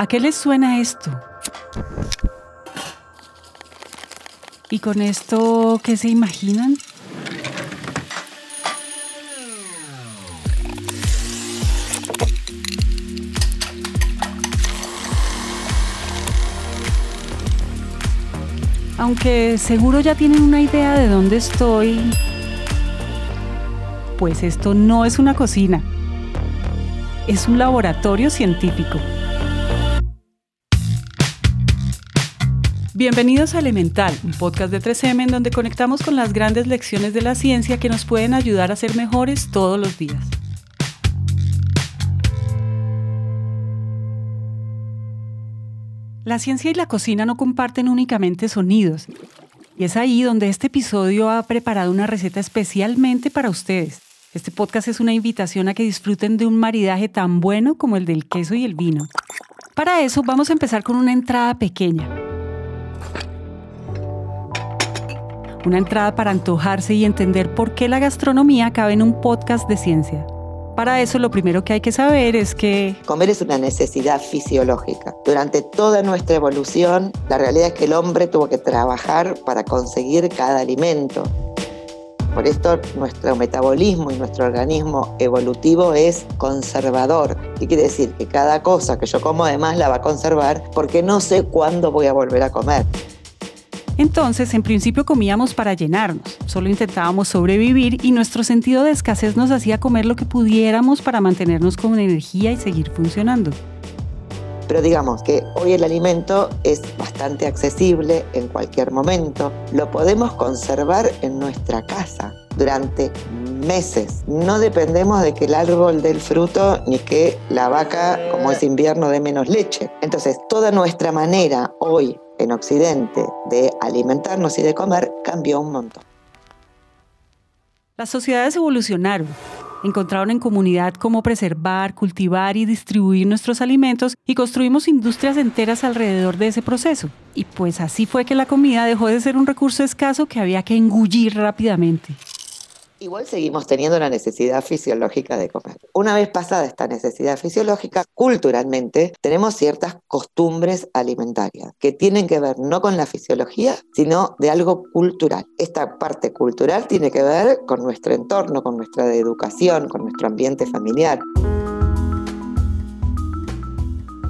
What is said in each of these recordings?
¿A qué les suena esto? ¿Y con esto qué se imaginan? Aunque seguro ya tienen una idea de dónde estoy, pues esto no es una cocina, es un laboratorio científico. Bienvenidos a Elemental, un podcast de 3M en donde conectamos con las grandes lecciones de la ciencia que nos pueden ayudar a ser mejores todos los días. La ciencia y la cocina no comparten únicamente sonidos, y es ahí donde este episodio ha preparado una receta especialmente para ustedes. Este podcast es una invitación a que disfruten de un maridaje tan bueno como el del queso y el vino. Para eso vamos a empezar con una entrada pequeña. Una entrada para antojarse y entender por qué la gastronomía cabe en un podcast de ciencia. Para eso lo primero que hay que saber es que... Comer es una necesidad fisiológica. Durante toda nuestra evolución, la realidad es que el hombre tuvo que trabajar para conseguir cada alimento. Por esto nuestro metabolismo y nuestro organismo evolutivo es conservador. ¿Qué quiere decir? Que cada cosa que yo como además la va a conservar porque no sé cuándo voy a volver a comer. Entonces, en principio comíamos para llenarnos, solo intentábamos sobrevivir y nuestro sentido de escasez nos hacía comer lo que pudiéramos para mantenernos con energía y seguir funcionando. Pero digamos que hoy el alimento es bastante accesible en cualquier momento. Lo podemos conservar en nuestra casa durante meses. No dependemos de que el árbol dé el fruto ni que la vaca, como es invierno, dé menos leche. Entonces, toda nuestra manera hoy en Occidente de alimentarnos y de comer cambió un montón. Las sociedades evolucionaron, encontraron en comunidad cómo preservar, cultivar y distribuir nuestros alimentos y construimos industrias enteras alrededor de ese proceso. Y pues así fue que la comida dejó de ser un recurso escaso que había que engullir rápidamente. Igual seguimos teniendo la necesidad fisiológica de comer. Una vez pasada esta necesidad fisiológica, culturalmente tenemos ciertas costumbres alimentarias que tienen que ver no con la fisiología, sino de algo cultural. Esta parte cultural tiene que ver con nuestro entorno, con nuestra educación, con nuestro ambiente familiar.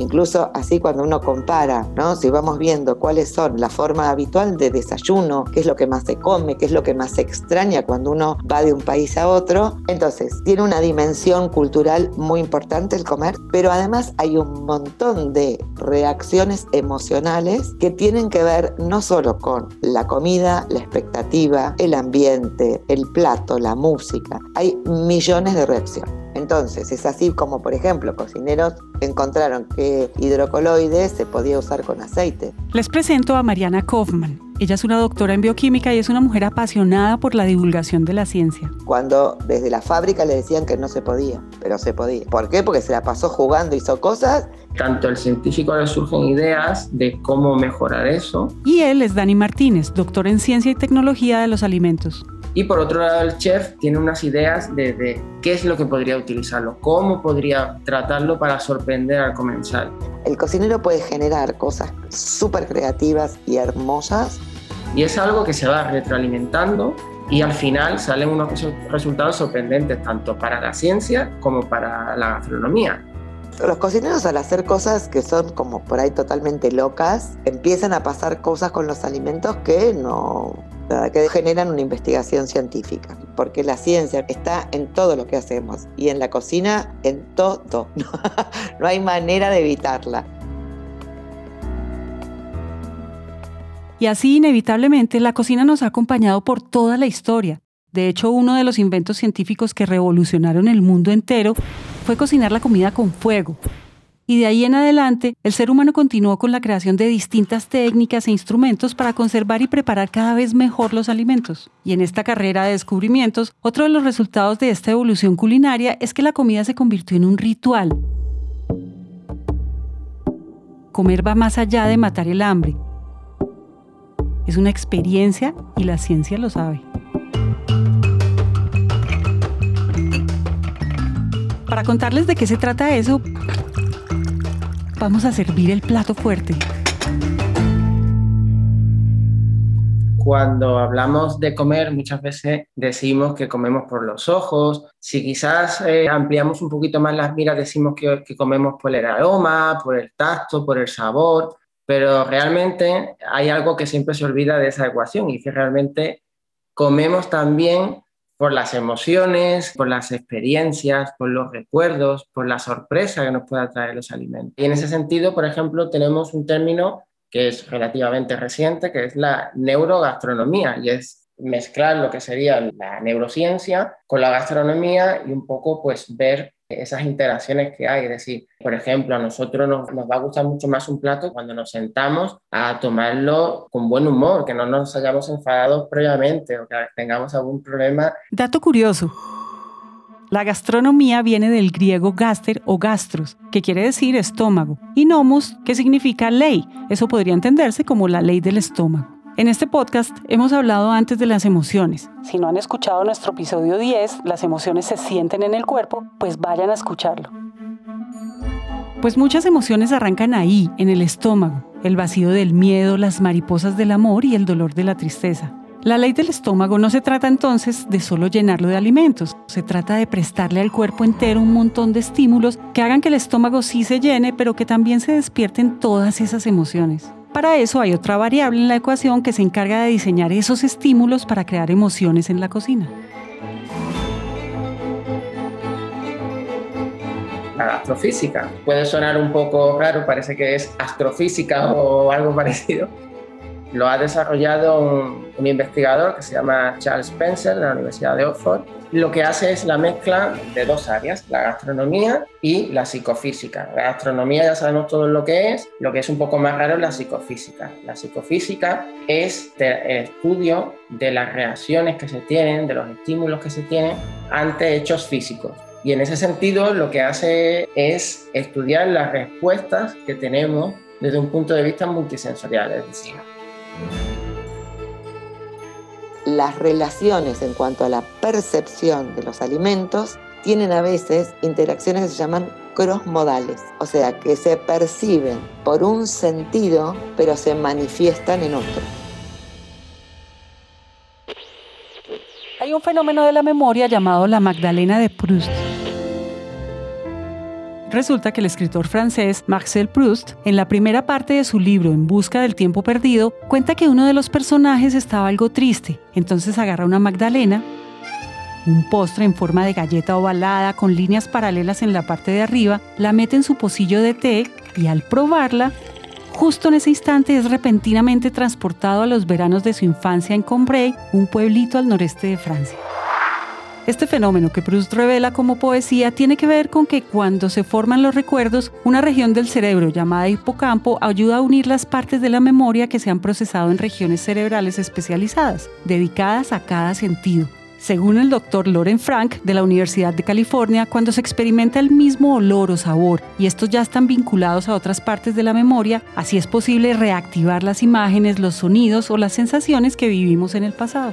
Incluso así cuando uno compara, si vamos viendo cuáles son la forma habitual de desayuno, qué es lo que más se come, qué es lo que más se extraña cuando uno va de un país a otro, entonces tiene una dimensión cultural muy importante el comer, pero además hay un montón de reacciones emocionales que tienen que ver no solo con la comida, la expectativa, el ambiente, el plato, la música, hay millones de reacciones. Entonces, es así como, por ejemplo, cocineros encontraron que hidrocoloides se podía usar con aceite. Les presento a Mariana Kaufman. Ella es una doctora en bioquímica y es una mujer apasionada por la divulgación de la ciencia. Cuando desde la fábrica le decían que no se podía, pero se podía. ¿Por qué? Porque se la pasó jugando, hizo cosas. Tanto al científico le surgen ideas de cómo mejorar eso. Y él es Dani Martínez, doctor en ciencia y tecnología de los alimentos. Y por otro lado, el chef tiene unas ideas de, qué es lo que podría utilizarlo, cómo podría tratarlo para sorprender al comensal. El cocinero puede generar cosas súper creativas y hermosas. Y es algo que se va retroalimentando y al final salen unos resultados sorprendentes tanto para la ciencia como para la gastronomía. Los cocineros al hacer cosas que son como por ahí totalmente locas, empiezan a pasar cosas con los alimentos que no, que generan una investigación científica, porque la ciencia está en todo lo que hacemos y en la cocina en todo. No hay manera de evitarla. Y así inevitablemente la cocina nos ha acompañado por toda la historia. De hecho, uno de los inventos científicos que revolucionaron el mundo entero fue cocinar la comida con fuego, y de ahí en adelante el ser humano continuó con la creación de distintas técnicas e instrumentos para conservar y preparar cada vez mejor los alimentos. Y en esta carrera de descubrimientos, otro de los resultados de esta evolución culinaria es que la comida se convirtió en un ritual. Comer va más allá de matar el hambre. Es una experiencia y la ciencia lo sabe. Para contarles de qué se trata eso, vamos a servir el plato fuerte. Cuando hablamos de comer, muchas veces decimos que comemos por los ojos. Si quizás eh, ampliamos un poquito más las miras, decimos que, que comemos por el aroma, por el tacto, por el sabor. Pero realmente hay algo que siempre se olvida de esa ecuación y que realmente comemos también por las emociones, por las experiencias, por los recuerdos, por la sorpresa que nos pueda traer los alimentos. Y en ese sentido, por ejemplo, tenemos un término que es relativamente reciente, que es la neurogastronomía, y es mezclar lo que sería la neurociencia con la gastronomía y un poco pues ver esas interacciones que hay. Es decir, por ejemplo, a nosotros nos, nos, va a gustar mucho más un plato cuando nos sentamos a tomarlo con buen humor, que no nos hayamos enfadado previamente o que tengamos algún problema. Dato curioso. La gastronomía viene del griego gaster o gastros, que quiere decir estómago, y nomos, que significa ley. Eso podría entenderse como la ley del estómago. En este podcast hemos hablado antes de las emociones. Si no han escuchado nuestro episodio 10, las emociones se sienten en el cuerpo, pues vayan a escucharlo. Pues muchas emociones arrancan ahí, en el estómago, el vacío del miedo, las mariposas del amor y el dolor de la tristeza. La ley del estómago no se trata entonces de solo llenarlo de alimentos, se trata de prestarle al cuerpo entero un montón de estímulos que hagan que el estómago sí se llene, pero que también se despierten todas esas emociones. Para eso hay otra variable en la ecuación que se encarga de diseñar esos estímulos para crear emociones en la cocina. La astrofísica. Puede sonar un poco raro, parece que es astrofísica o algo parecido, lo ha desarrollado un, investigador que se llama Charles Spencer de la Universidad de Oxford. Lo que hace es la mezcla de dos áreas, la gastronomía y la psicofísica. La gastronomía ya sabemos todo lo que es, lo que es un poco más raro es la psicofísica. La psicofísica es el estudio de las reacciones que se tienen, de los estímulos que se tienen ante hechos físicos. Y en ese sentido lo que hace es estudiar las respuestas que tenemos desde un punto de vista multisensorial, es decir, las relaciones en cuanto a la percepción de los alimentos tienen a veces interacciones que se llaman crossmodales, o sea, que se perciben por un sentido, pero se manifiestan en otro. Hay un fenómeno de la memoria llamado la Magdalena de Proust Resulta que el escritor francés Marcel Proust, en la primera parte de su libro En busca del tiempo perdido, cuenta que uno de los personajes estaba algo triste, entonces agarra una magdalena, un postre en forma de galleta ovalada con líneas paralelas en la parte de arriba, la mete en su pocillo de té y al probarla, justo en ese instante es repentinamente transportado a los veranos de su infancia en Combray, un pueblito al noreste de Francia. Este fenómeno que Proust revela como poesía tiene que ver con que cuando se forman los recuerdos, una región del cerebro llamada hipocampo ayuda a unir las partes de la memoria que se han procesado en regiones cerebrales especializadas, dedicadas a cada sentido. Según el doctor Loren Frank de la Universidad de California, cuando se experimenta el mismo olor o sabor y estos ya están vinculados a otras partes de la memoria, así es posible reactivar las imágenes, los sonidos o las sensaciones que vivimos en el pasado.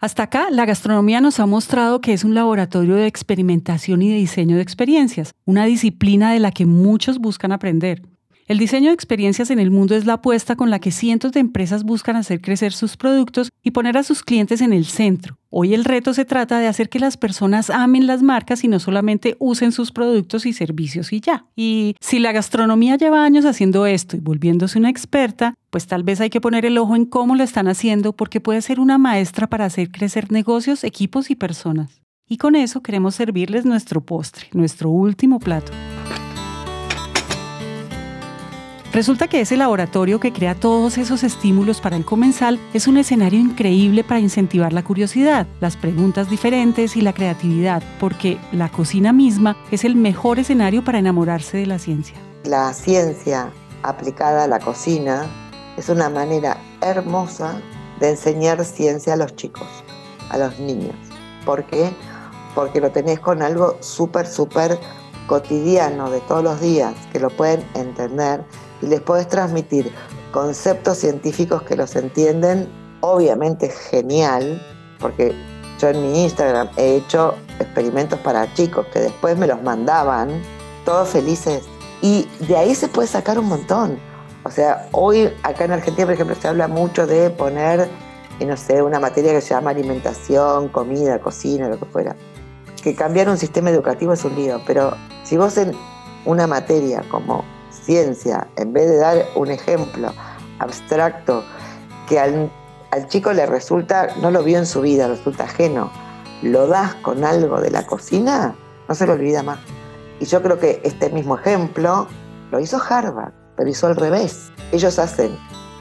Hasta acá, la gastronomía nos ha mostrado que es un laboratorio de experimentación y de diseño de experiencias, una disciplina de la que muchos buscan aprender. El diseño de experiencias en el mundo es la apuesta con la que cientos de empresas buscan hacer crecer sus productos y poner a sus clientes en el centro. Hoy el reto se trata de hacer que las personas amen las marcas y no solamente usen sus productos y servicios y ya. Y si la gastronomía lleva años haciendo esto y volviéndose una experta, pues tal vez hay que poner el ojo en cómo lo están haciendo porque puede ser una maestra para hacer crecer negocios, equipos y personas. Y con eso queremos servirles nuestro postre, nuestro último plato. Resulta que ese laboratorio que crea todos esos estímulos para el comensal es un escenario increíble para incentivar la curiosidad, las preguntas diferentes y la creatividad, porque la cocina misma es el mejor escenario para enamorarse de la ciencia. La ciencia aplicada a la cocina es una manera hermosa de enseñar ciencia a los chicos, a los niños. ¿Por qué? Porque lo tenés con algo súper, súper cotidiano de todos los días, que lo pueden entender y les puedes transmitir conceptos científicos que los entienden, obviamente genial, porque yo en mi Instagram he hecho experimentos para chicos que después me los mandaban, todos felices. Y de ahí se puede sacar un montón. O sea, hoy acá en Argentina, por ejemplo, se habla mucho de poner, no sé, una materia que se llama alimentación, comida, cocina, lo que fuera. Que cambiar un sistema educativo es un lío, pero si vos en una materia como ciencia, en vez de dar un ejemplo abstracto que al, chico le resulta, no lo vio en su vida, resulta ajeno, lo das con algo de la cocina, no se lo olvida más. Y yo creo que este mismo ejemplo lo hizo Harvard, pero hizo al revés. Ellos hacen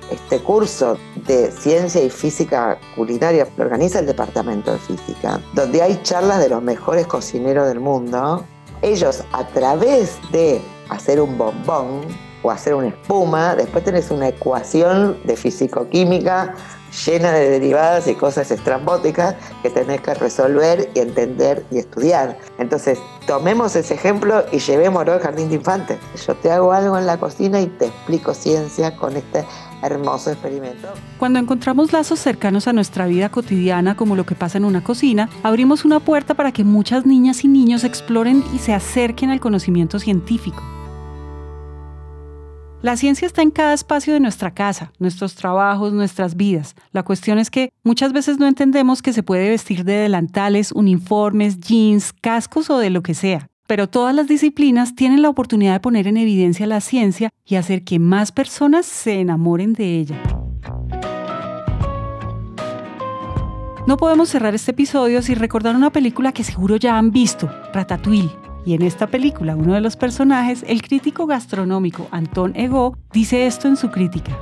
este curso de ciencia y física culinaria, lo organiza el departamento de física, donde hay charlas de los mejores cocineros del mundo. Ellos a través de hacer un bombón o hacer una espuma, después tenés una ecuación de físico-química llena de derivadas y cosas estrambóticas que tenés que resolver y entender y estudiar. Entonces, tomemos ese ejemplo y llevémoslo al jardín de infantes. Yo te hago algo en la cocina y te explico ciencia con este hermoso experimento. Cuando encontramos lazos cercanos a nuestra vida cotidiana, como lo que pasa en una cocina, abrimos una puerta para que muchas niñas y niños exploren y se acerquen al conocimiento científico. La ciencia está en cada espacio de nuestra casa, nuestros trabajos, nuestras vidas. La cuestión es que muchas veces no entendemos que se puede vestir de delantales, uniformes, jeans, cascos o de lo que sea. Pero todas las disciplinas tienen la oportunidad de poner en evidencia la ciencia y hacer que más personas se enamoren de ella. No podemos cerrar este episodio sin recordar una película que seguro ya han visto, Ratatouille. Y en esta película, uno de los personajes, el crítico gastronómico Anton Ego, dice esto en su crítica.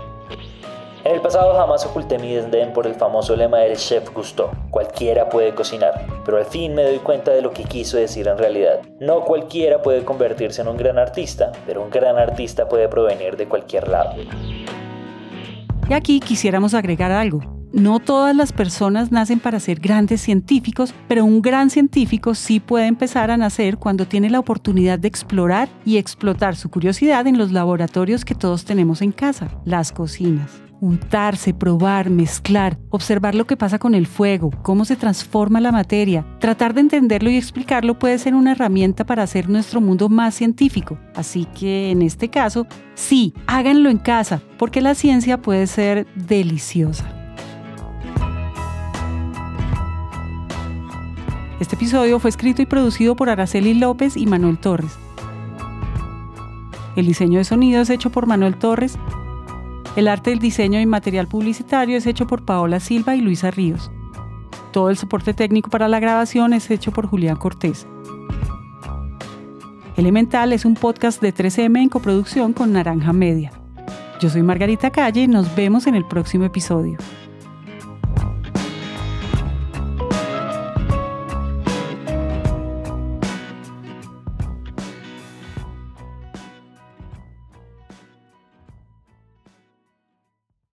En el pasado jamás oculté mi desdén por el famoso lema del chef Gusto, cualquiera puede cocinar, pero al fin me doy cuenta de lo que quiso decir en realidad. No cualquiera puede convertirse en un gran artista, pero un gran artista puede provenir de cualquier lado. Y aquí quisiéramos agregar algo. No todas las personas nacen para ser grandes científicos, pero un gran científico sí puede empezar a nacer cuando tiene la oportunidad de explorar y explotar su curiosidad en los laboratorios que todos tenemos en casa, las cocinas. Untarse, probar, mezclar, observar lo que pasa con el fuego, cómo se transforma la materia, tratar de entenderlo y explicarlo puede ser una herramienta para hacer nuestro mundo más científico. Así que en este caso, sí, háganlo en casa, porque la ciencia puede ser deliciosa. Este episodio fue escrito y producido por Araceli López y Manuel Torres. El diseño de sonido es hecho por Manuel Torres. El arte del diseño y material publicitario es hecho por Paola Silva y Luisa Ríos. Todo el soporte técnico para la grabación es hecho por Julián Cortés. Elemental es un podcast de 3M en coproducción con Naranja Media. Yo soy Margarita Calle y nos vemos en el próximo episodio.